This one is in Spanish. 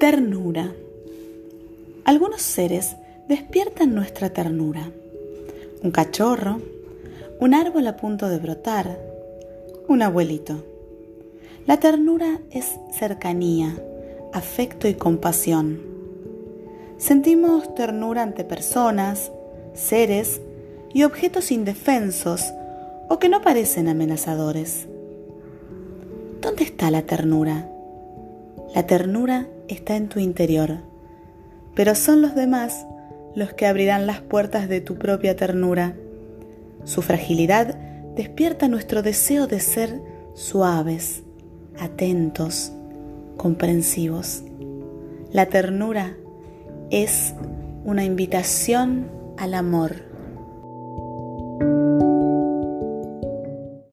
Ternura. Algunos seres despiertan nuestra ternura. Un cachorro, un árbol a punto de brotar, un abuelito. La ternura es cercanía, afecto y compasión. Sentimos ternura ante personas, seres y objetos indefensos o que no parecen amenazadores. ¿Dónde está la ternura? La ternura está en tu interior, pero son los demás los que abrirán las puertas de tu propia ternura. Su fragilidad despierta nuestro deseo de ser suaves, atentos, comprensivos. La ternura es una invitación al amor